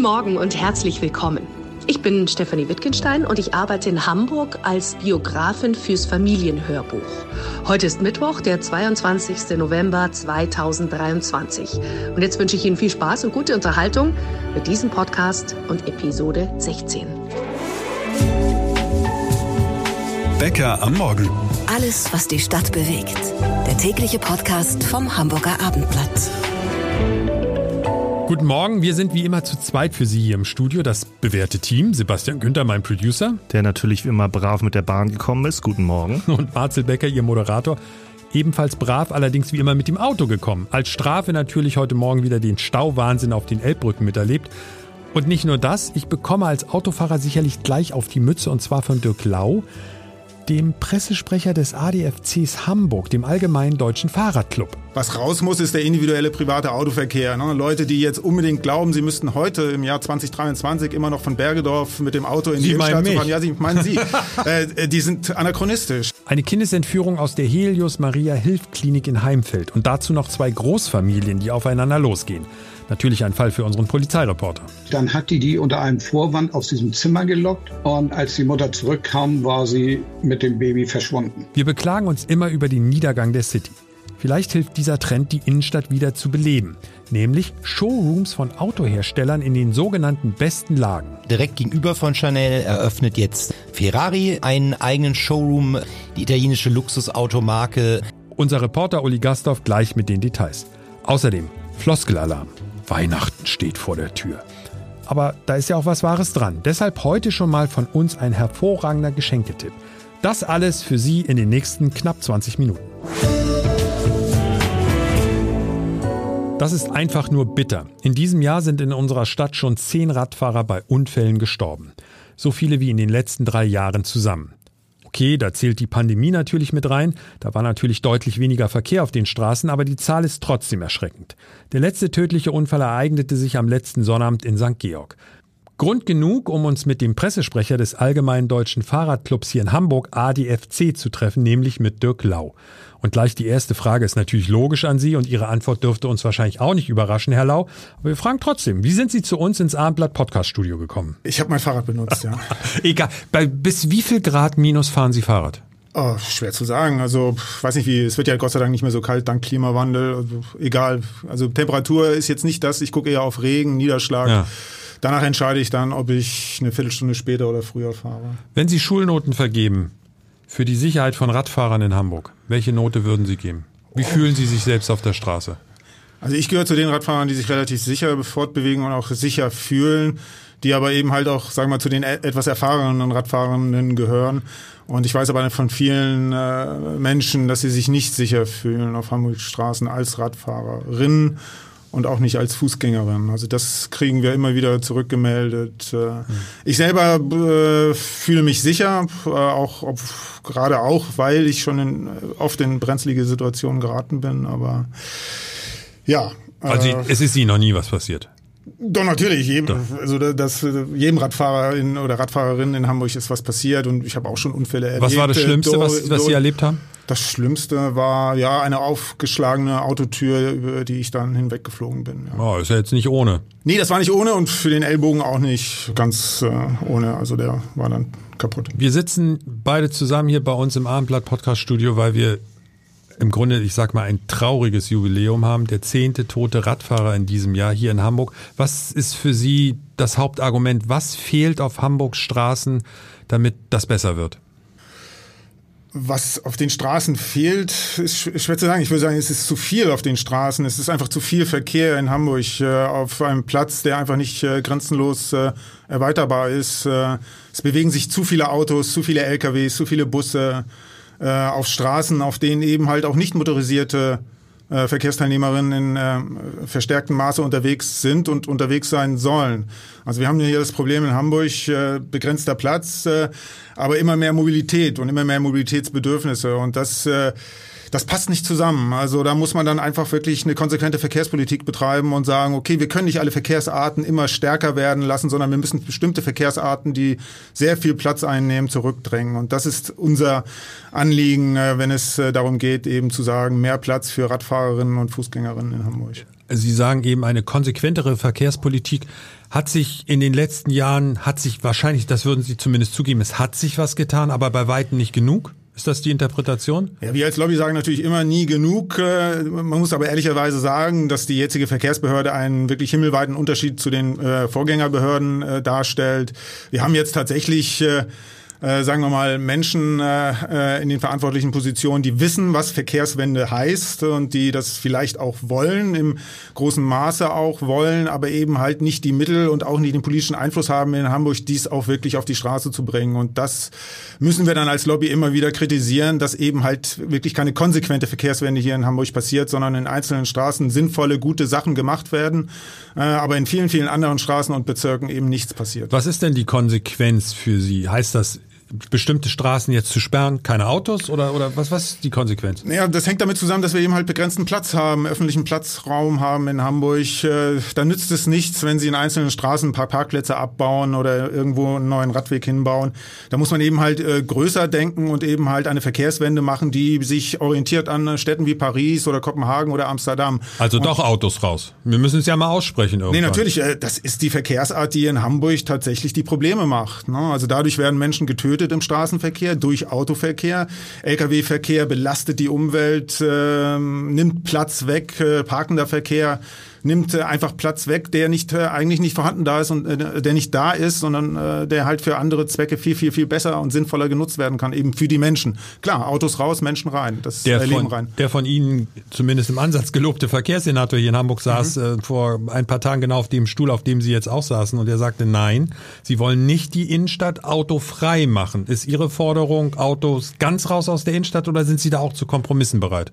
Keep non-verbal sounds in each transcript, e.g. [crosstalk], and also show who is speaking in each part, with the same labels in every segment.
Speaker 1: Guten Morgen und herzlich willkommen. Ich bin Stefanie Wittgenstein und ich arbeite in Hamburg als Biografin fürs Familienhörbuch. Heute ist Mittwoch, der 22. November 2023. Und jetzt wünsche ich Ihnen viel Spaß und gute Unterhaltung mit diesem Podcast und Episode 16.
Speaker 2: Bäcker am Morgen.
Speaker 3: Alles, was die Stadt bewegt. Der tägliche Podcast vom Hamburger Abendblatt.
Speaker 4: Guten Morgen, wir sind wie immer zu zweit für Sie hier im Studio. Das bewährte Team, Sebastian Günther, mein Producer.
Speaker 5: Der natürlich wie immer brav mit der Bahn gekommen ist. Guten Morgen. [laughs]
Speaker 4: Und Marcel Becker, Ihr Moderator. Ebenfalls brav, allerdings wie immer mit dem Auto gekommen. Als Strafe natürlich heute Morgen wieder den Stauwahnsinn auf den Elbbrücken miterlebt. Und nicht nur das, ich bekomme als Autofahrer sicherlich gleich auf die Mütze und zwar von Dirk Lau dem Pressesprecher des ADFCs Hamburg, dem Allgemeinen Deutschen Fahrradclub.
Speaker 6: Was raus muss, ist der individuelle private Autoverkehr. Ne? Leute, die jetzt unbedingt glauben, sie müssten heute im Jahr 2023 immer noch von Bergedorf mit dem Auto in
Speaker 4: sie
Speaker 6: die Innenstadt
Speaker 4: fahren.
Speaker 6: Ja, Sie meinen Sie. [laughs] äh, die sind anachronistisch.
Speaker 4: Eine Kindesentführung aus der Helios Maria Hilfklinik in Heimfeld und dazu noch zwei Großfamilien, die aufeinander losgehen. Natürlich ein Fall für unseren Polizeireporter.
Speaker 7: Dann hat die die unter einem Vorwand aus diesem Zimmer gelockt und als die Mutter zurückkam, war sie mit dem Baby verschwunden.
Speaker 4: Wir beklagen uns immer über den Niedergang der City. Vielleicht hilft dieser Trend, die Innenstadt wieder zu beleben, nämlich Showrooms von Autoherstellern in den sogenannten besten Lagen.
Speaker 8: Direkt gegenüber von Chanel eröffnet jetzt Ferrari einen eigenen Showroom, die italienische Luxusautomarke.
Speaker 4: Unser Reporter Uli Gastorf gleich mit den Details. Außerdem Floskelalarm. Weihnachten steht vor der Tür. Aber da ist ja auch was Wahres dran. Deshalb heute schon mal von uns ein hervorragender Geschenketipp. Das alles für Sie in den nächsten knapp 20 Minuten. Das ist einfach nur bitter. In diesem Jahr sind in unserer Stadt schon zehn Radfahrer bei Unfällen gestorben. So viele wie in den letzten drei Jahren zusammen. Okay, da zählt die Pandemie natürlich mit rein. Da war natürlich deutlich weniger Verkehr auf den Straßen, aber die Zahl ist trotzdem erschreckend. Der letzte tödliche Unfall ereignete sich am letzten Sonnabend in St. Georg. Grund genug, um uns mit dem Pressesprecher des Allgemeinen Deutschen Fahrradclubs hier in Hamburg, ADFC, zu treffen, nämlich mit Dirk Lau. Und gleich die erste Frage ist natürlich logisch an Sie und Ihre Antwort dürfte uns wahrscheinlich auch nicht überraschen, Herr Lau. Aber wir fragen trotzdem, wie sind Sie zu uns ins Abendblatt Podcast Studio gekommen?
Speaker 6: Ich habe mein Fahrrad benutzt, ja. [laughs]
Speaker 4: Egal. Bei, bis wie viel Grad minus fahren Sie Fahrrad?
Speaker 6: Oh, schwer zu sagen. Also, weiß nicht wie, es wird ja Gott sei Dank nicht mehr so kalt dank Klimawandel. Also, egal. Also, Temperatur ist jetzt nicht das. Ich gucke eher auf Regen, Niederschlag. Ja. Danach entscheide ich dann, ob ich eine Viertelstunde später oder früher fahre.
Speaker 4: Wenn Sie Schulnoten vergeben für die Sicherheit von Radfahrern in Hamburg, welche Note würden Sie geben? Wie oh. fühlen Sie sich selbst auf der Straße?
Speaker 6: Also ich gehöre zu den Radfahrern, die sich relativ sicher fortbewegen und auch sicher fühlen, die aber eben halt auch, sagen wir mal, zu den etwas erfahrenen Radfahrenden gehören. Und ich weiß aber von vielen äh, Menschen, dass sie sich nicht sicher fühlen auf Hamburgs Straßen als Radfahrerinnen und auch nicht als Fußgängerin. Also das kriegen wir immer wieder zurückgemeldet. Mhm. Ich selber äh, fühle mich sicher, äh, auch ob, gerade auch, weil ich schon in, oft in brenzlige Situationen geraten bin. Aber ja.
Speaker 4: Also äh, es ist Ihnen noch nie was passiert.
Speaker 6: Doch, natürlich. Jedem, Doch. Also das, jedem Radfahrer in, oder Radfahrerin in Hamburg ist was passiert und ich habe auch schon Unfälle erlebt.
Speaker 4: Was war das Schlimmste, do, was, was Sie erlebt haben?
Speaker 6: Das Schlimmste war ja eine aufgeschlagene Autotür, über die ich dann hinweggeflogen bin.
Speaker 4: Ja. Oh, ist ja jetzt nicht ohne.
Speaker 6: Nee, das war nicht ohne und für den Ellbogen auch nicht ganz äh, ohne. Also der war dann kaputt.
Speaker 4: Wir sitzen beide zusammen hier bei uns im Abendblatt Podcast Studio, weil wir im Grunde, ich sag mal, ein trauriges Jubiläum haben. Der zehnte tote Radfahrer in diesem Jahr hier in Hamburg. Was ist für Sie das Hauptargument? Was fehlt auf Hamburgs Straßen, damit das besser wird?
Speaker 6: Was auf den Straßen fehlt, ist schwer zu sagen. Ich würde sagen, es ist zu viel auf den Straßen. Es ist einfach zu viel Verkehr in Hamburg äh, auf einem Platz, der einfach nicht äh, grenzenlos äh, erweiterbar ist. Äh, es bewegen sich zu viele Autos, zu viele LKWs, zu viele Busse äh, auf Straßen, auf denen eben halt auch nicht motorisierte äh, Verkehrsteilnehmerinnen in äh, verstärktem Maße unterwegs sind und unterwegs sein sollen. Also wir haben hier das Problem in Hamburg, äh, begrenzter Platz, äh, aber immer mehr Mobilität und immer mehr Mobilitätsbedürfnisse und das äh, das passt nicht zusammen. Also da muss man dann einfach wirklich eine konsequente Verkehrspolitik betreiben und sagen, okay, wir können nicht alle Verkehrsarten immer stärker werden lassen, sondern wir müssen bestimmte Verkehrsarten, die sehr viel Platz einnehmen, zurückdrängen. Und das ist unser Anliegen, äh, wenn es äh, darum geht, eben zu sagen, mehr Platz für Radfahrerinnen und Fußgängerinnen in Hamburg.
Speaker 4: Sie sagen eben eine konsequentere Verkehrspolitik hat sich in den letzten Jahren, hat sich wahrscheinlich, das würden Sie zumindest zugeben, es hat sich was getan, aber bei weitem nicht genug? Ist das die Interpretation?
Speaker 6: Ja, wir als Lobby sagen natürlich immer nie genug. Äh, man muss aber ehrlicherweise sagen, dass die jetzige Verkehrsbehörde einen wirklich himmelweiten Unterschied zu den äh, Vorgängerbehörden äh, darstellt. Wir haben jetzt tatsächlich sagen wir mal, Menschen äh, äh, in den verantwortlichen Positionen, die wissen, was Verkehrswende heißt und die das vielleicht auch wollen, im großen Maße auch wollen, aber eben halt nicht die Mittel und auch nicht den politischen Einfluss haben in Hamburg, dies auch wirklich auf die Straße zu bringen. Und das müssen wir dann als Lobby immer wieder kritisieren, dass eben halt wirklich keine konsequente Verkehrswende hier in Hamburg passiert, sondern in einzelnen Straßen sinnvolle, gute Sachen gemacht werden, äh, aber in vielen, vielen anderen Straßen und Bezirken eben nichts passiert.
Speaker 4: Was ist denn die Konsequenz für Sie? Heißt das bestimmte Straßen jetzt zu sperren, keine Autos oder, oder was, was ist die Konsequenz?
Speaker 6: Naja, das hängt damit zusammen, dass wir eben halt begrenzten Platz haben, öffentlichen Platzraum haben in Hamburg. Äh, da nützt es nichts, wenn sie in einzelnen Straßen ein paar Parkplätze abbauen oder irgendwo einen neuen Radweg hinbauen. Da muss man eben halt äh, größer denken und eben halt eine Verkehrswende machen, die sich orientiert an Städten wie Paris oder Kopenhagen oder Amsterdam.
Speaker 4: Also und doch Autos raus. Wir müssen es ja mal aussprechen irgendwann.
Speaker 6: Nee, natürlich. Äh, das ist die Verkehrsart, die in Hamburg tatsächlich die Probleme macht. Ne? Also dadurch werden Menschen getötet getötet im Straßenverkehr durch Autoverkehr. Lkw-Verkehr belastet die Umwelt, äh, nimmt Platz weg, äh, parkender Verkehr nimmt äh, einfach Platz weg, der nicht äh, eigentlich nicht vorhanden da ist und äh, der nicht da ist, sondern äh, der halt für andere Zwecke viel viel viel besser und sinnvoller genutzt werden kann, eben für die Menschen. Klar, Autos raus, Menschen rein, das
Speaker 4: der
Speaker 6: Leben
Speaker 4: von,
Speaker 6: rein.
Speaker 4: Der von Ihnen zumindest im Ansatz gelobte Verkehrssenator hier in Hamburg saß mhm. äh, vor ein paar Tagen genau auf dem Stuhl, auf dem Sie jetzt auch saßen und er sagte, nein, Sie wollen nicht die Innenstadt autofrei machen. Ist Ihre Forderung Autos ganz raus aus der Innenstadt oder sind Sie da auch zu Kompromissen bereit?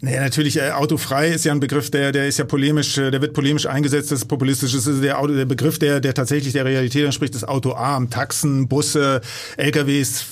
Speaker 6: Naja, natürlich, äh, autofrei ist ja ein Begriff, der, der ist ja polemisch, äh, der wird polemisch eingesetzt, das ist populistisch. Das ist der, Auto, der Begriff, der, der tatsächlich der Realität entspricht, ist autoarm. Taxen, Busse, LKWs,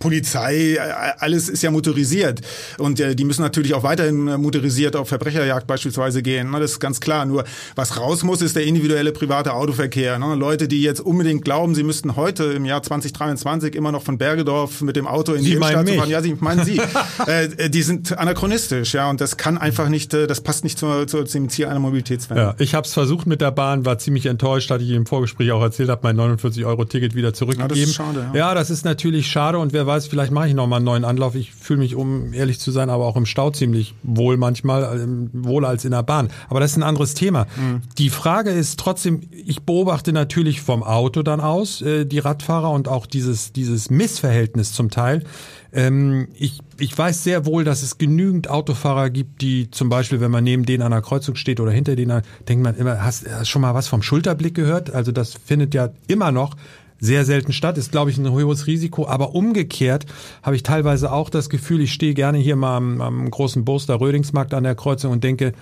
Speaker 6: Polizei, alles ist ja motorisiert. Und äh, die müssen natürlich auch weiterhin motorisiert auf Verbrecherjagd beispielsweise gehen. Das ist ganz klar. Nur was raus muss, ist der individuelle private Autoverkehr. Ne? Leute, die jetzt unbedingt glauben, sie müssten heute im Jahr 2023 immer noch von Bergedorf mit dem Auto in
Speaker 4: sie
Speaker 6: die Innenstadt
Speaker 4: fahren.
Speaker 6: Ja, sie meinen Sie. [laughs] äh, die sind anachronistisch, ja. Und das kann einfach nicht, äh, das passt nicht zu, zu, zum Ziel einer Mobilitätswende.
Speaker 4: Ja, ich habe es versucht mit der Bahn, war ziemlich enttäuscht, hatte ich im Vorgespräch auch erzählt, habe mein 49 Euro Ticket wieder zurückgegeben. Ja, das ist schade. Ja. ja, das ist natürlich schade und wer weiß, vielleicht mache ich noch mal einen neuen Anlauf. Ich fühle mich, um ehrlich zu sein, aber auch im Stau ziemlich wohl manchmal, ähm, wohler als in der Bahn. Aber das ist ein anderes Thema. Mhm. Die Frage ist trotzdem, ich beobachte natürlich vom Auto dann aus, äh, die Radfahrer und auch dieses, dieses Missverhältnis zum Teil. Ähm, ich, ich weiß sehr wohl, dass es genügend Autofahrer gibt, die zum Beispiel, wenn man neben denen an der Kreuzung steht oder hinter denen, denkt man immer, hast, hast schon mal was vom Schulterblick gehört? Also das findet ja immer noch sehr selten statt, ist, glaube ich, ein hohes Risiko. Aber umgekehrt habe ich teilweise auch das Gefühl, ich stehe gerne hier mal am, am großen Burster Rödingsmarkt an der Kreuzung und denke,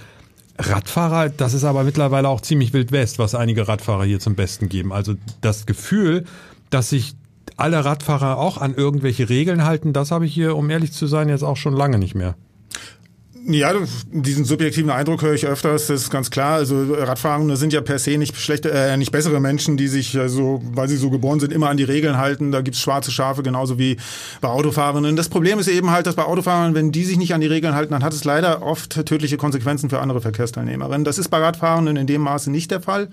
Speaker 4: Radfahrer, das ist aber mittlerweile auch ziemlich wild west, was einige Radfahrer hier zum Besten geben. Also das Gefühl, dass sich alle Radfahrer auch an irgendwelche Regeln halten, das habe ich hier, um ehrlich zu sein, jetzt auch schon lange nicht mehr.
Speaker 6: Ja, diesen subjektiven Eindruck höre ich öfters, das ist ganz klar. Also Radfahrende sind ja per se nicht schlechte, äh, nicht bessere Menschen, die sich also, weil sie so geboren sind, immer an die Regeln halten. Da gibt's schwarze Schafe, genauso wie bei Autofahrenden. Das Problem ist eben halt, dass bei Autofahrern, wenn die sich nicht an die Regeln halten, dann hat es leider oft tödliche Konsequenzen für andere Verkehrsteilnehmerinnen. Das ist bei Radfahrenden in dem Maße nicht der Fall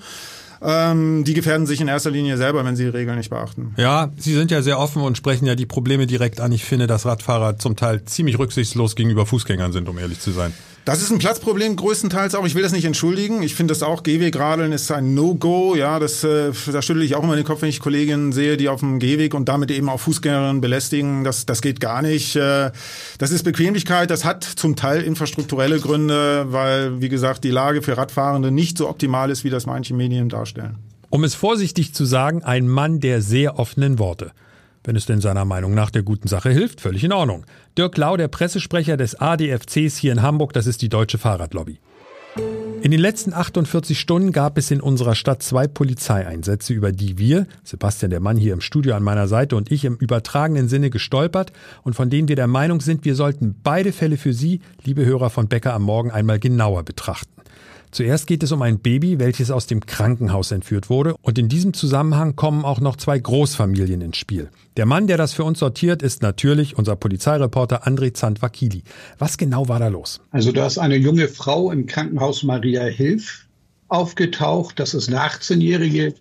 Speaker 6: ähm, die gefährden sich in erster Linie selber, wenn sie die Regeln nicht beachten.
Speaker 4: Ja, Sie sind ja sehr offen und sprechen ja die Probleme direkt an. Ich finde, dass Radfahrer zum Teil ziemlich rücksichtslos gegenüber Fußgängern sind, um ehrlich zu sein.
Speaker 6: Das ist ein Platzproblem größtenteils auch. Ich will das nicht entschuldigen. Ich finde das auch. Gehwegradeln ist ein No-Go. Ja, das, äh, da schüttel ich auch immer den Kopf, wenn ich Kolleginnen sehe, die auf dem Gehweg und damit eben auch Fußgängerinnen belästigen. Das, das geht gar nicht. Äh, das ist Bequemlichkeit. Das hat zum Teil infrastrukturelle Gründe, weil, wie gesagt, die Lage für Radfahrende nicht so optimal ist, wie das manche Medien darstellen.
Speaker 4: Um es vorsichtig zu sagen, ein Mann der sehr offenen Worte. Wenn es denn seiner Meinung nach der guten Sache hilft, völlig in Ordnung. Dirk Lau, der Pressesprecher des ADFCs hier in Hamburg, das ist die Deutsche Fahrradlobby. In den letzten 48 Stunden gab es in unserer Stadt zwei Polizeieinsätze, über die wir, Sebastian der Mann hier im Studio an meiner Seite und ich im übertragenen Sinne gestolpert und von denen wir der Meinung sind, wir sollten beide Fälle für Sie, liebe Hörer von Becker am Morgen, einmal genauer betrachten. Zuerst geht es um ein Baby, welches aus dem Krankenhaus entführt wurde. Und in diesem Zusammenhang kommen auch noch zwei Großfamilien ins Spiel. Der Mann, der das für uns sortiert, ist natürlich unser Polizeireporter André Zandvakili. Was genau war da los?
Speaker 7: Also da ist eine junge Frau im Krankenhaus Maria Hilf aufgetaucht. Das ist eine 18-jährige.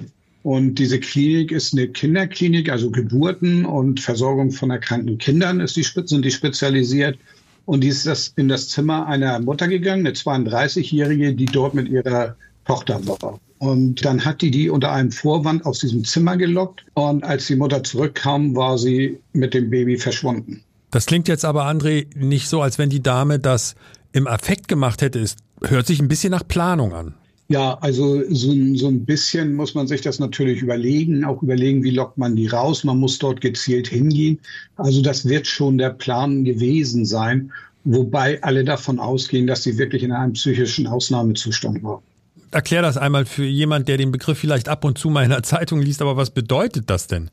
Speaker 7: Und diese Klinik ist eine Kinderklinik, also Geburten und Versorgung von erkrankten Kindern ist die, sind die spezialisiert. Und die ist das in das Zimmer einer Mutter gegangen, eine 32-Jährige, die dort mit ihrer Tochter war. Und dann hat die die unter einem Vorwand aus diesem Zimmer gelockt. Und als die Mutter zurückkam, war sie mit dem Baby verschwunden.
Speaker 4: Das klingt jetzt aber, André, nicht so, als wenn die Dame das im Affekt gemacht hätte. Es hört sich ein bisschen nach Planung an.
Speaker 7: Ja, also so, so ein bisschen muss man sich das natürlich überlegen, auch überlegen, wie lockt man die raus. Man muss dort gezielt hingehen. Also das wird schon der Plan gewesen sein, wobei alle davon ausgehen, dass sie wirklich in einem psychischen Ausnahmezustand war.
Speaker 4: Erklär das einmal für jemand, der den Begriff vielleicht ab und zu mal in der Zeitung liest, aber was bedeutet das denn?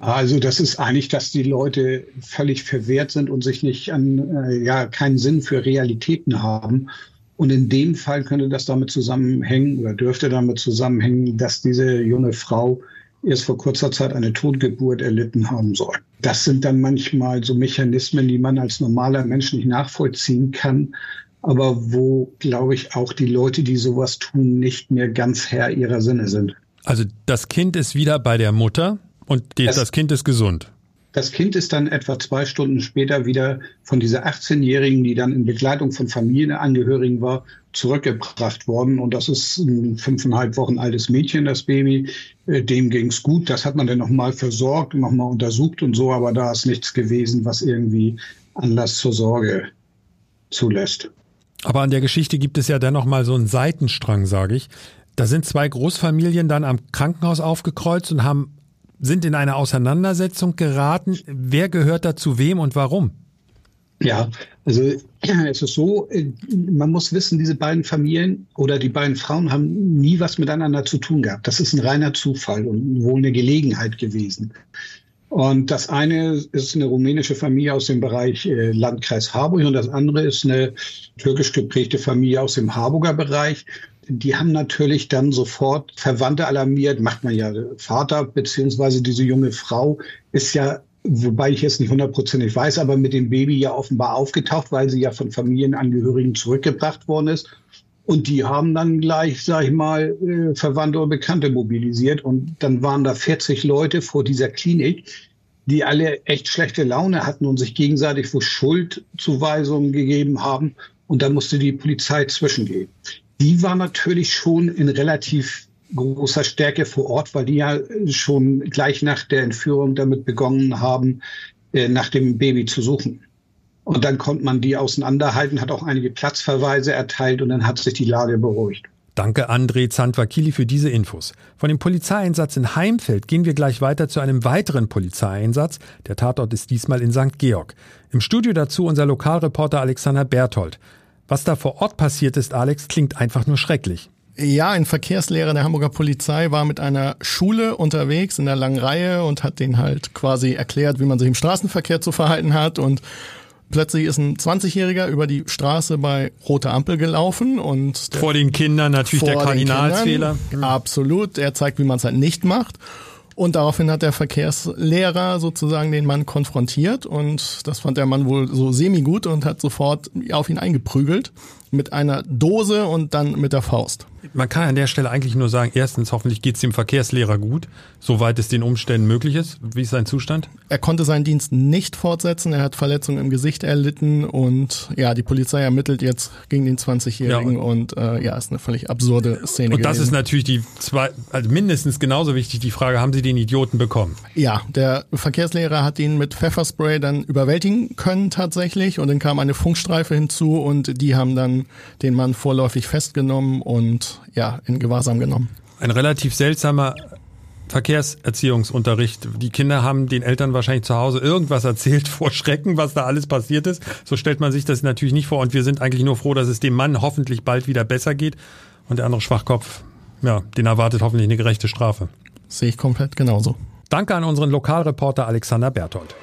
Speaker 7: Also das ist eigentlich, dass die Leute völlig verwehrt sind und sich nicht an, äh, ja, keinen Sinn für Realitäten haben und in dem Fall könnte das damit zusammenhängen oder dürfte damit zusammenhängen, dass diese junge Frau erst vor kurzer Zeit eine Totgeburt erlitten haben soll. Das sind dann manchmal so Mechanismen, die man als normaler Mensch nicht nachvollziehen kann, aber wo, glaube ich, auch die Leute, die sowas tun, nicht mehr ganz Herr ihrer Sinne sind.
Speaker 4: Also das Kind ist wieder bei der Mutter und das, das Kind ist gesund.
Speaker 7: Das Kind ist dann etwa zwei Stunden später wieder von dieser 18-Jährigen, die dann in Begleitung von Familienangehörigen war, zurückgebracht worden. Und das ist ein fünfeinhalb Wochen altes Mädchen, das Baby. Äh, dem ging's gut. Das hat man dann nochmal versorgt, nochmal untersucht und so. Aber da ist nichts gewesen, was irgendwie Anlass zur Sorge zulässt.
Speaker 4: Aber an der Geschichte gibt es ja dennoch mal so einen Seitenstrang, sage ich. Da sind zwei Großfamilien dann am Krankenhaus aufgekreuzt und haben sind in eine Auseinandersetzung geraten. Wer gehört da zu wem und warum?
Speaker 7: Ja, also [clears throat] es ist so, man muss wissen, diese beiden Familien oder die beiden Frauen haben nie was miteinander zu tun gehabt. Das ist ein reiner Zufall und wohl eine Gelegenheit gewesen. Und das eine ist eine rumänische Familie aus dem Bereich äh, Landkreis Harburg und das andere ist eine türkisch geprägte Familie aus dem Harburger Bereich die haben natürlich dann sofort Verwandte alarmiert, macht man ja. Vater beziehungsweise diese junge Frau ist ja, wobei ich jetzt nicht hundertprozentig weiß, aber mit dem Baby ja offenbar aufgetaucht, weil sie ja von Familienangehörigen zurückgebracht worden ist. Und die haben dann gleich, sag ich mal, äh, Verwandte oder Bekannte mobilisiert. Und dann waren da 40 Leute vor dieser Klinik, die alle echt schlechte Laune hatten und sich gegenseitig wo Schuldzuweisungen gegeben haben. Und da musste die Polizei zwischengehen die war natürlich schon in relativ großer Stärke vor Ort, weil die ja schon gleich nach der Entführung damit begonnen haben, äh, nach dem Baby zu suchen. Und dann konnte man die auseinanderhalten, hat auch einige Platzverweise erteilt und dann hat sich die Lage beruhigt.
Speaker 4: Danke André Zandvakili für diese Infos. Von dem Polizeieinsatz in Heimfeld gehen wir gleich weiter zu einem weiteren Polizeieinsatz. Der Tatort ist diesmal in St. Georg. Im Studio dazu unser Lokalreporter Alexander Berthold. Was da vor Ort passiert ist, Alex, klingt einfach nur schrecklich.
Speaker 9: Ja, ein Verkehrslehrer der Hamburger Polizei war mit einer Schule unterwegs in der langen Reihe und hat denen halt quasi erklärt, wie man sich im Straßenverkehr zu verhalten hat und Plötzlich ist ein 20-Jähriger über die Straße bei roter Ampel gelaufen und
Speaker 4: vor den Kindern natürlich der Kardinalsfehler.
Speaker 9: Absolut, er zeigt, wie man es halt nicht macht. Und daraufhin hat der Verkehrslehrer sozusagen den Mann konfrontiert und das fand der Mann wohl so semi-gut und hat sofort auf ihn eingeprügelt mit einer Dose und dann mit der Faust.
Speaker 4: Man kann an der Stelle eigentlich nur sagen, erstens, hoffentlich geht es dem Verkehrslehrer gut, soweit es den Umständen möglich ist. Wie ist sein Zustand?
Speaker 9: Er konnte seinen Dienst nicht fortsetzen, er hat Verletzungen im Gesicht erlitten und ja, die Polizei ermittelt jetzt gegen den 20-Jährigen ja, und, und äh, ja, ist eine völlig absurde Szene.
Speaker 4: Und das
Speaker 9: gewesen.
Speaker 4: ist natürlich die zwei, also mindestens genauso wichtig, die Frage, haben Sie den Idioten bekommen?
Speaker 9: Ja, der Verkehrslehrer hat ihn mit Pfefferspray dann überwältigen können tatsächlich und dann kam eine Funkstreife hinzu und die haben dann den Mann vorläufig festgenommen und ja, in Gewahrsam genommen.
Speaker 4: Ein relativ seltsamer Verkehrserziehungsunterricht. Die Kinder haben den Eltern wahrscheinlich zu Hause irgendwas erzählt vor Schrecken, was da alles passiert ist. So stellt man sich das natürlich nicht vor. Und wir sind eigentlich nur froh, dass es dem Mann hoffentlich bald wieder besser geht. Und der andere Schwachkopf, ja, den erwartet hoffentlich eine gerechte Strafe.
Speaker 9: Sehe ich komplett genauso.
Speaker 4: Danke an unseren Lokalreporter Alexander Berthold.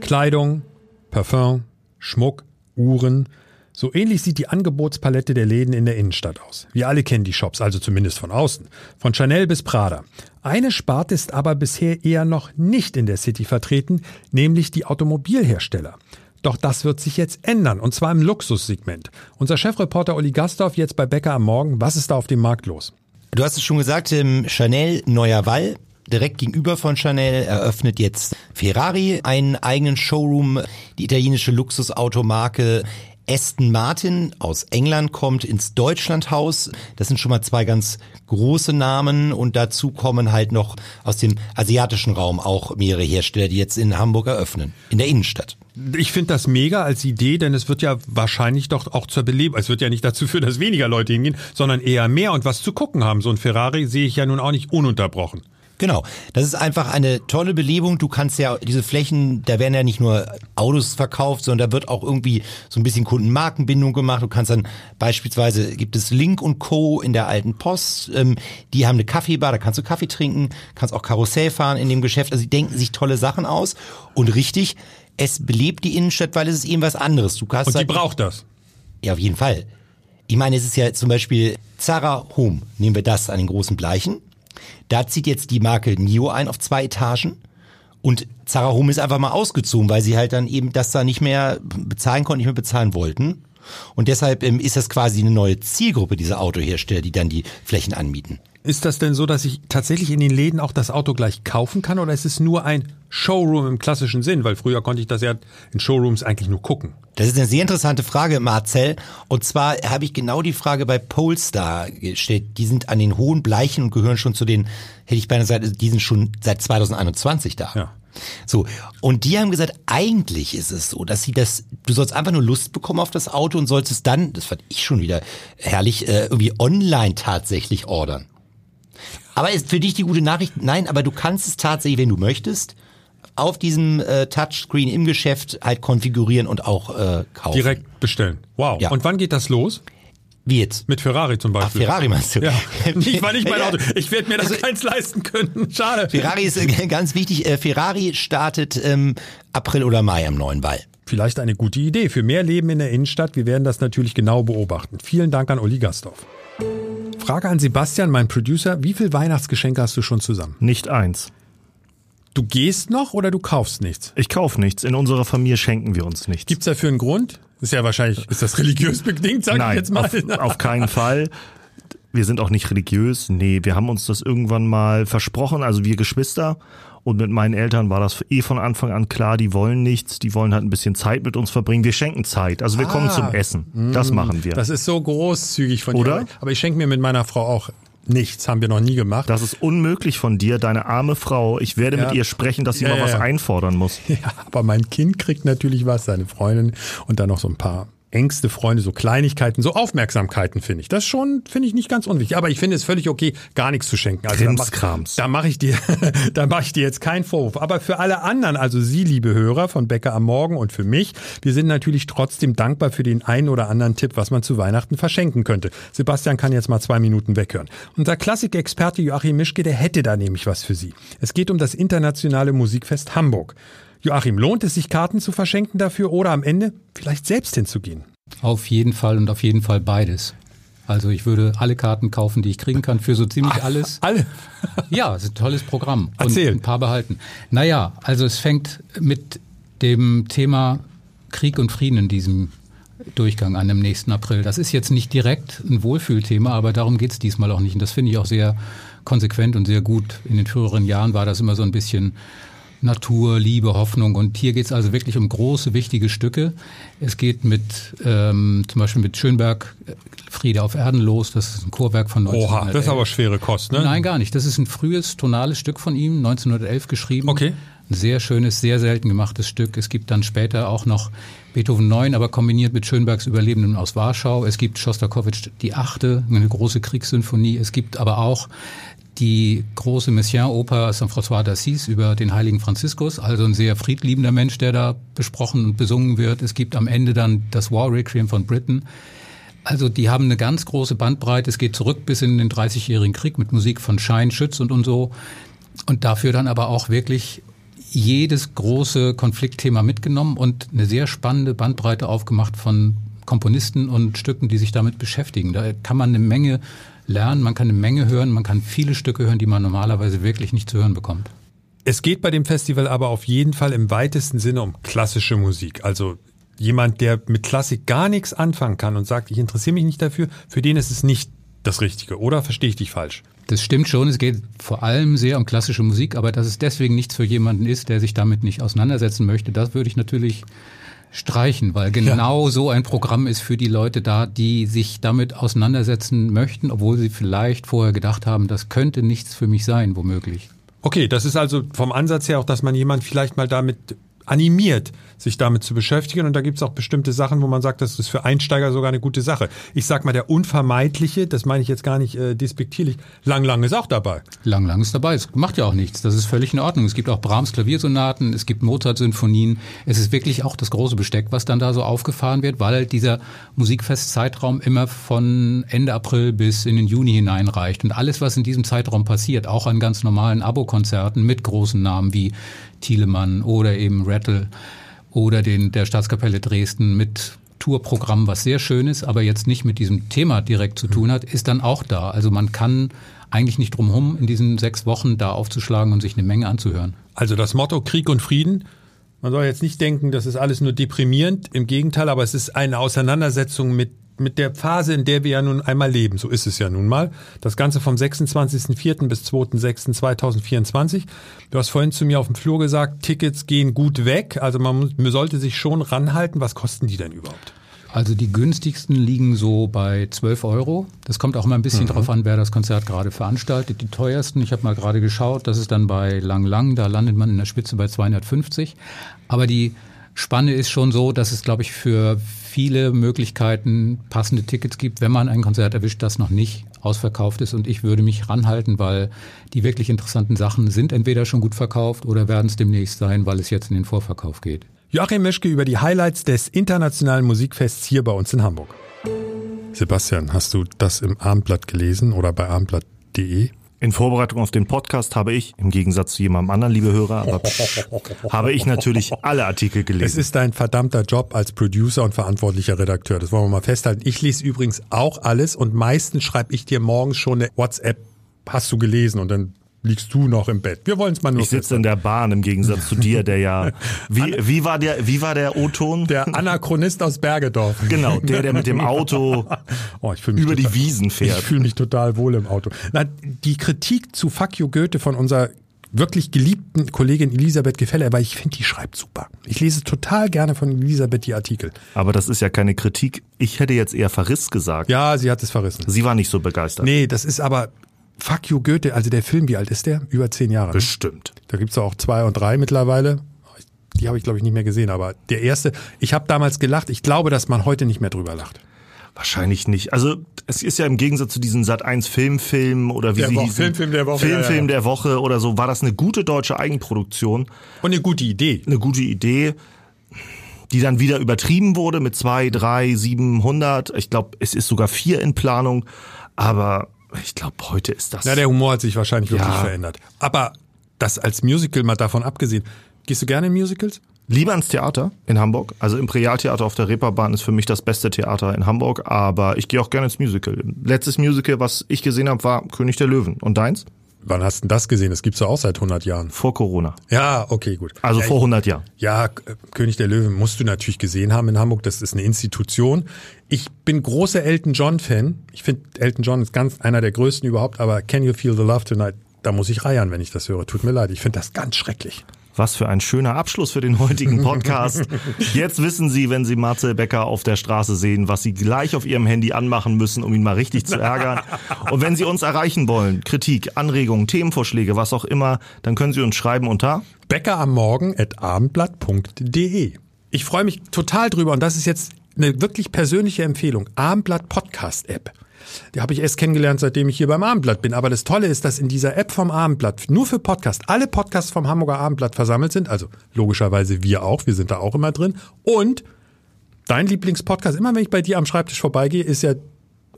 Speaker 4: Kleidung, Parfum, Schmuck, Uhren, So ähnlich sieht die Angebotspalette der Läden in der Innenstadt aus. Wir alle kennen die Shops, also zumindest von außen. Von Chanel bis Prada. Eine Sparte ist aber bisher eher noch nicht in der City vertreten, nämlich die Automobilhersteller. Doch das wird sich jetzt ändern, und zwar im Luxussegment. Unser Chefreporter Uli Gastorf jetzt bei Bäcker am Morgen. Was ist da auf dem Markt los?
Speaker 8: Du hast es schon gesagt, im Chanel Neuer Wall direkt gegenüber von Chanel eröffnet jetzt Ferrari einen eigenen Showroom. Die italienische Luxusautomarke Aston Martin aus England kommt ins Deutschlandhaus. Das sind schon mal zwei ganz große Namen und dazu kommen halt noch aus dem asiatischen Raum auch mehrere Hersteller, die jetzt in Hamburg eröffnen, in der Innenstadt.
Speaker 4: Ich finde das mega als Idee, denn es wird ja wahrscheinlich doch auch zur Belebung. Es wird ja nicht dazu führen, dass weniger Leute hingehen, sondern eher mehr und was zu gucken haben. So ein Ferrari sehe ich ja nun auch nicht ununterbrochen.
Speaker 8: Genau. Das ist einfach eine tolle Belebung. Du kannst ja diese Flächen, da werden ja nicht nur Autos verkauft, sondern da wird auch irgendwie so ein bisschen Kundenmarkenbindung gemacht. Du kannst dann beispielsweise gibt es Link und Co. in der alten Post. Ähm, die haben eine Kaffeebar, da kannst du Kaffee trinken, kannst auch Karussell fahren in dem Geschäft. Also die denken sich tolle Sachen aus. Und richtig, es belebt die Innenstadt, weil es ist eben was anderes.
Speaker 4: Du hast und die halt, braucht das.
Speaker 8: Ja, auf jeden Fall. Ich meine, es ist ja zum Beispiel Zara Home. Nehmen wir das an den großen Bleichen. Da zieht jetzt die Marke NIO ein auf zwei Etagen. Und Zara Home ist einfach mal ausgezogen, weil sie halt dann eben das da nicht mehr bezahlen konnten, nicht mehr bezahlen wollten. Und deshalb ähm, ist das quasi eine neue Zielgruppe dieser Autohersteller, die dann die Flächen anmieten.
Speaker 4: Ist das denn so, dass ich tatsächlich in den Läden auch das Auto gleich kaufen kann oder ist es nur ein Showroom im klassischen Sinn? Weil früher konnte ich das ja in Showrooms eigentlich nur gucken.
Speaker 8: Das ist eine sehr interessante Frage, Marcel. Und zwar habe ich genau die Frage bei Polestar gestellt. Die sind an den hohen Bleichen und gehören schon zu den, hätte ich beinahe gesagt, die sind schon seit 2021 da. Ja. So, und die haben gesagt, eigentlich ist es so, dass sie das, du sollst einfach nur Lust bekommen auf das Auto und sollst es dann, das fand ich schon wieder herrlich, äh, irgendwie online tatsächlich ordern. Aber ist für dich die gute Nachricht? Nein, aber du kannst es tatsächlich, wenn du möchtest, auf diesem äh, Touchscreen im Geschäft halt konfigurieren und auch äh, kaufen.
Speaker 4: Direkt bestellen. Wow. Ja. Und wann geht das los?
Speaker 8: Wie jetzt?
Speaker 4: Mit Ferrari zum Beispiel.
Speaker 8: Ach, Ferrari meinst du?
Speaker 4: Ja. [laughs] Ich war nicht mein Auto. Ich werde mir das also, keins leisten können. [laughs] Schade.
Speaker 8: Ferrari ist äh, ganz wichtig. Äh, Ferrari startet ähm, April oder Mai am neuen Ball.
Speaker 4: Vielleicht eine gute Idee für mehr Leben in der Innenstadt. Wir werden das natürlich genau beobachten. Vielen Dank an Uli Gastorf. Frage an Sebastian, mein Producer. Wie viel Weihnachtsgeschenke hast du schon zusammen?
Speaker 5: Nicht eins.
Speaker 4: Du gehst noch oder du kaufst nichts?
Speaker 5: Ich kauf nichts. In unserer Familie schenken wir uns nichts.
Speaker 4: Gibt's dafür einen Grund? Ist ja wahrscheinlich, ist das religiös bedingt, sag
Speaker 5: Nein,
Speaker 4: ich jetzt mal.
Speaker 5: Auf, auf keinen Fall. Wir sind auch nicht religiös. Nee, wir haben uns das irgendwann mal versprochen, also wir Geschwister. Und mit meinen Eltern war das eh von Anfang an klar, die wollen nichts, die wollen halt ein bisschen Zeit mit uns verbringen. Wir schenken Zeit. Also wir ah, kommen zum Essen. Das mm. machen wir.
Speaker 4: Das ist so großzügig von
Speaker 5: Oder?
Speaker 4: dir. Aber ich schenke mir mit meiner Frau auch nichts, haben wir noch nie gemacht.
Speaker 5: Das ist unmöglich von dir, deine arme Frau. Ich werde ja. mit ihr sprechen, dass sie ja, mal was einfordern muss. [laughs]
Speaker 4: Ja, aber mein Kind kriegt natürlich was, seine Freundin und dann noch so ein paar engste Freunde, so Kleinigkeiten, so Aufmerksamkeiten finde ich. Das schon, finde ich nicht ganz unwichtig. Aber ich finde es völlig okay, gar nichts zu schenken.
Speaker 5: Also Krimskrams.
Speaker 4: Da mache mach ich dir, [laughs] da mache ich dir jetzt keinen Vorwurf. Aber für alle anderen, also Sie, liebe Hörer von Bäcker am Morgen und für mich, wir sind natürlich trotzdem dankbar für den einen oder anderen Tipp, was man zu Weihnachten verschenken könnte. Sebastian kann jetzt mal zwei Minuten weghören. Unser Klassikexperte Joachim Mischke, der hätte da nämlich was für Sie. Es geht um das internationale Musikfest Hamburg. Joachim, lohnt es sich, Karten zu verschenken dafür oder am Ende vielleicht selbst hinzugehen?
Speaker 10: Auf jeden Fall und auf jeden Fall beides. Also ich würde alle Karten kaufen, die ich kriegen kann, für so ziemlich Ach, alles.
Speaker 4: Alle?
Speaker 10: ja, es ist ein tolles Programm.
Speaker 4: Erzähl.
Speaker 10: Und ein paar behalten. Naja, also es fängt mit dem Thema Krieg und Frieden in diesem Durchgang an im nächsten April. Das ist jetzt nicht direkt ein Wohlfühlthema, aber darum geht es diesmal auch nicht. Und das finde ich auch sehr konsequent und sehr gut. In den früheren Jahren war das immer so ein bisschen Natur, Liebe, Hoffnung. Und hier geht es also wirklich um große, wichtige Stücke. Es geht mit ähm, zum Beispiel mit Schönberg äh, Friede auf Erden los. Das ist ein Chorwerk von 1911.
Speaker 4: Oha, das ist aber schwere Kost, ne?
Speaker 10: Nein, gar nicht. Das ist ein frühes tonales Stück von ihm, 1911 geschrieben.
Speaker 4: Okay.
Speaker 10: Ein sehr schönes, sehr selten gemachtes Stück. Es gibt dann später auch noch Beethoven 9, aber kombiniert mit Schönbergs Überlebenden aus Warschau. Es gibt Schostakowitsch die Achte, eine große Kriegssymphonie. Es gibt aber auch die große Messiaen-Oper Saint-François d'Assise über den heiligen Franziskus, also ein sehr friedliebender Mensch, der da besprochen und besungen wird. Es gibt am Ende dann das War Requiem von Britain. Also die haben eine ganz große Bandbreite. Es geht zurück bis in den 30-jährigen Krieg mit Musik von Schein, Schütz und, und so. Und dafür dann aber auch wirklich jedes große Konfliktthema mitgenommen und eine sehr spannende Bandbreite aufgemacht von Komponisten und Stücken, die sich damit beschäftigen. Da kann man eine Menge lernen, man kann eine Menge hören, man kann viele Stücke hören, die man normalerweise wirklich nicht zu hören bekommt.
Speaker 4: Es geht bei dem Festival aber auf jeden Fall im weitesten Sinne um klassische Musik. Also jemand, der mit Klassik gar nichts anfangen kann und sagt, ich interessiere mich nicht dafür, für den ist es nicht das Richtige. Oder verstehe ich dich falsch?
Speaker 10: Das stimmt schon. Es geht vor allem sehr um klassische Musik, aber dass es deswegen nichts für jemanden ist, der sich damit nicht auseinandersetzen möchte, das würde ich natürlich streichen, weil genau ja. so ein Programm ist für die Leute da, die sich damit auseinandersetzen möchten, obwohl sie vielleicht vorher gedacht haben, das könnte nichts für mich sein, womöglich.
Speaker 4: Okay, das ist also vom Ansatz her auch, dass man jemand vielleicht mal damit animiert, sich damit zu beschäftigen. Und da gibt es auch bestimmte Sachen, wo man sagt, das ist für Einsteiger sogar eine gute Sache. Ich sag mal, der Unvermeidliche, das meine ich jetzt gar nicht äh, despektierlich, Lang Lang ist auch dabei.
Speaker 10: Lang Lang ist dabei. Es macht ja auch nichts. Das ist völlig in Ordnung. Es gibt auch Brahms Klaviersonaten, es gibt Mozart-Sinfonien. Es ist wirklich auch das große Besteck, was dann da so aufgefahren wird, weil dieser Musikfestzeitraum immer von Ende April bis in den Juni hineinreicht. Und alles, was in diesem Zeitraum passiert, auch an ganz normalen Abokonzerten mit großen Namen wie Thielemann oder eben Rattle oder den, der Staatskapelle Dresden mit Tourprogramm, was sehr schön ist, aber jetzt nicht mit diesem Thema direkt zu tun hat, ist dann auch da. Also man kann eigentlich nicht drum herum, in diesen sechs Wochen da aufzuschlagen und sich eine Menge anzuhören.
Speaker 4: Also das Motto Krieg und Frieden, man soll jetzt nicht denken, das ist alles nur deprimierend, im Gegenteil, aber es ist eine Auseinandersetzung mit mit der Phase, in der wir ja nun einmal leben. So ist es ja nun mal. Das Ganze vom 26.04. bis 2.06.2024. Du hast vorhin zu mir auf dem Flur gesagt, Tickets gehen gut weg. Also man, man sollte sich schon ranhalten. Was kosten die denn überhaupt?
Speaker 10: Also die günstigsten liegen so bei 12 Euro. Das kommt auch immer ein bisschen mhm. drauf an, wer das Konzert gerade veranstaltet. Die teuersten, ich habe mal gerade geschaut, das ist dann bei Lang Lang, da landet man in der Spitze bei 250. Aber die Spanne ist schon so, dass es, glaube ich, für viele Möglichkeiten passende Tickets gibt, wenn man ein Konzert erwischt, das noch nicht ausverkauft ist. Und ich würde mich ranhalten, weil die wirklich interessanten Sachen sind entweder schon gut verkauft oder werden es demnächst sein, weil es jetzt in den Vorverkauf geht.
Speaker 4: Joachim Meschke über die Highlights des internationalen Musikfests hier bei uns in Hamburg. Sebastian, hast du das im Abendblatt gelesen oder bei abendblatt.de?
Speaker 5: In Vorbereitung auf den Podcast habe ich, im Gegensatz zu jemandem anderen, liebe Hörer, aber psch, habe ich natürlich alle Artikel gelesen.
Speaker 4: Es ist dein verdammter Job als Producer und verantwortlicher Redakteur. Das wollen wir mal festhalten. Ich lese übrigens auch alles und meistens schreibe ich dir morgens schon eine WhatsApp. Hast du gelesen? Und dann liegst du noch im Bett. Wir wollen es mal nur.
Speaker 5: Ich sitze in der Bahn im Gegensatz zu dir, der ja. [laughs] Wie, wie war der, wie war der O-Ton?
Speaker 4: Der Anachronist aus Bergedorf.
Speaker 5: Genau, der, der mit dem [laughs] Auto oh, über total, die Wiesen fährt.
Speaker 4: Ich fühle mich total wohl im Auto. Na, die Kritik zu Fuck you Goethe von unserer wirklich geliebten Kollegin Elisabeth Gefälle, aber ich finde, die schreibt super. Ich lese total gerne von Elisabeth die Artikel.
Speaker 5: Aber das ist ja keine Kritik. Ich hätte jetzt eher Verriss gesagt.
Speaker 4: Ja, sie hat es verrissen.
Speaker 5: Sie war nicht so begeistert.
Speaker 4: Nee, das ist aber, Fuck You Goethe, also der Film, wie alt ist der? Über zehn Jahre. Ne?
Speaker 5: Bestimmt.
Speaker 4: Da gibt's auch zwei und drei mittlerweile. Die habe ich, glaube ich, nicht mehr gesehen, aber der erste, ich habe damals gelacht. Ich glaube, dass man heute nicht mehr drüber lacht.
Speaker 5: Wahrscheinlich nicht. Also es ist ja im Gegensatz zu diesen Sat 1 Filmfilm oder wie
Speaker 4: der
Speaker 5: sie
Speaker 4: Woche,
Speaker 5: hießen,
Speaker 4: Filmfilm der Woche,
Speaker 5: Filmfilm
Speaker 4: ja, ja.
Speaker 5: der Woche oder so, war das eine gute deutsche Eigenproduktion.
Speaker 4: Und eine gute Idee.
Speaker 5: Eine gute Idee, die dann wieder übertrieben wurde mit zwei, drei, 700. Ich glaube, es ist sogar vier in Planung. Aber ich glaube, heute ist das.
Speaker 4: Ja, der Humor hat sich wahrscheinlich wirklich ja. verändert. Aber das als Musical mal davon abgesehen. Gehst du gerne in Musicals?
Speaker 5: Lieber ins Theater in Hamburg. Also Imperial Theater auf der Reeperbahn ist für mich das beste Theater in Hamburg, aber ich gehe auch gerne ins Musical. Letztes Musical, was ich gesehen habe, war König der Löwen. Und deins?
Speaker 4: Wann hast du das gesehen? Das gibt's ja auch seit 100 Jahren.
Speaker 5: Vor Corona.
Speaker 4: Ja, okay, gut.
Speaker 5: Also
Speaker 4: ja,
Speaker 5: vor 100 Jahren.
Speaker 4: Ja, König der Löwen musst du natürlich gesehen haben in Hamburg. Das ist eine Institution. Ich bin großer Elton John Fan. Ich finde Elton John ist ganz einer der größten überhaupt, aber Can You Feel the Love Tonight? Da muss ich reiern, wenn ich das höre. Tut mir leid. Ich finde das ganz schrecklich.
Speaker 5: Was für ein schöner Abschluss für den heutigen [laughs] Podcast. Jetzt wissen Sie, wenn Sie Marcel Becker auf der Straße sehen, was Sie gleich auf Ihrem Handy anmachen müssen, um ihn mal richtig zu ärgern. Und wenn Sie uns erreichen wollen, Kritik, Anregungen, Themenvorschläge, was auch immer, dann können Sie uns schreiben unter
Speaker 4: Becker am Morgen at abendblatt.de. Ich freue mich total drüber und das ist jetzt eine wirklich persönliche Empfehlung. Abendblatt Podcast App. Die habe ich erst kennengelernt, seitdem ich hier beim Abendblatt bin. Aber das Tolle ist, dass in dieser App vom Abendblatt nur für Podcast alle Podcasts vom Hamburger Abendblatt versammelt sind. Also logischerweise wir auch. Wir sind da auch immer drin. Und dein Lieblingspodcast, immer wenn ich bei dir am Schreibtisch vorbeigehe, ist ja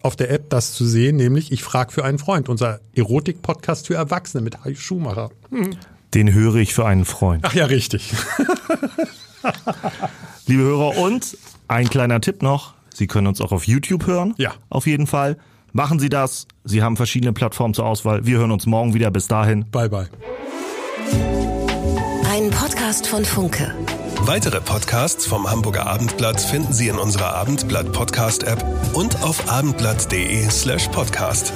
Speaker 4: auf der App das zu sehen, nämlich Ich frag für einen Freund, unser Erotik-Podcast für Erwachsene mit Heidi Schumacher. Hm.
Speaker 5: Den höre ich für einen Freund.
Speaker 4: Ach ja, richtig. [laughs]
Speaker 5: Liebe Hörer, und ein kleiner Tipp noch. Sie können uns auch auf YouTube hören.
Speaker 4: Ja.
Speaker 5: Auf jeden Fall. Machen Sie das. Sie haben verschiedene Plattformen zur Auswahl. Wir hören uns morgen wieder. Bis dahin.
Speaker 4: Bye, bye.
Speaker 3: Ein Podcast von Funke.
Speaker 2: Weitere Podcasts vom Hamburger Abendblatt finden Sie in unserer Abendblatt Podcast App und auf abendblatt.de slash podcast.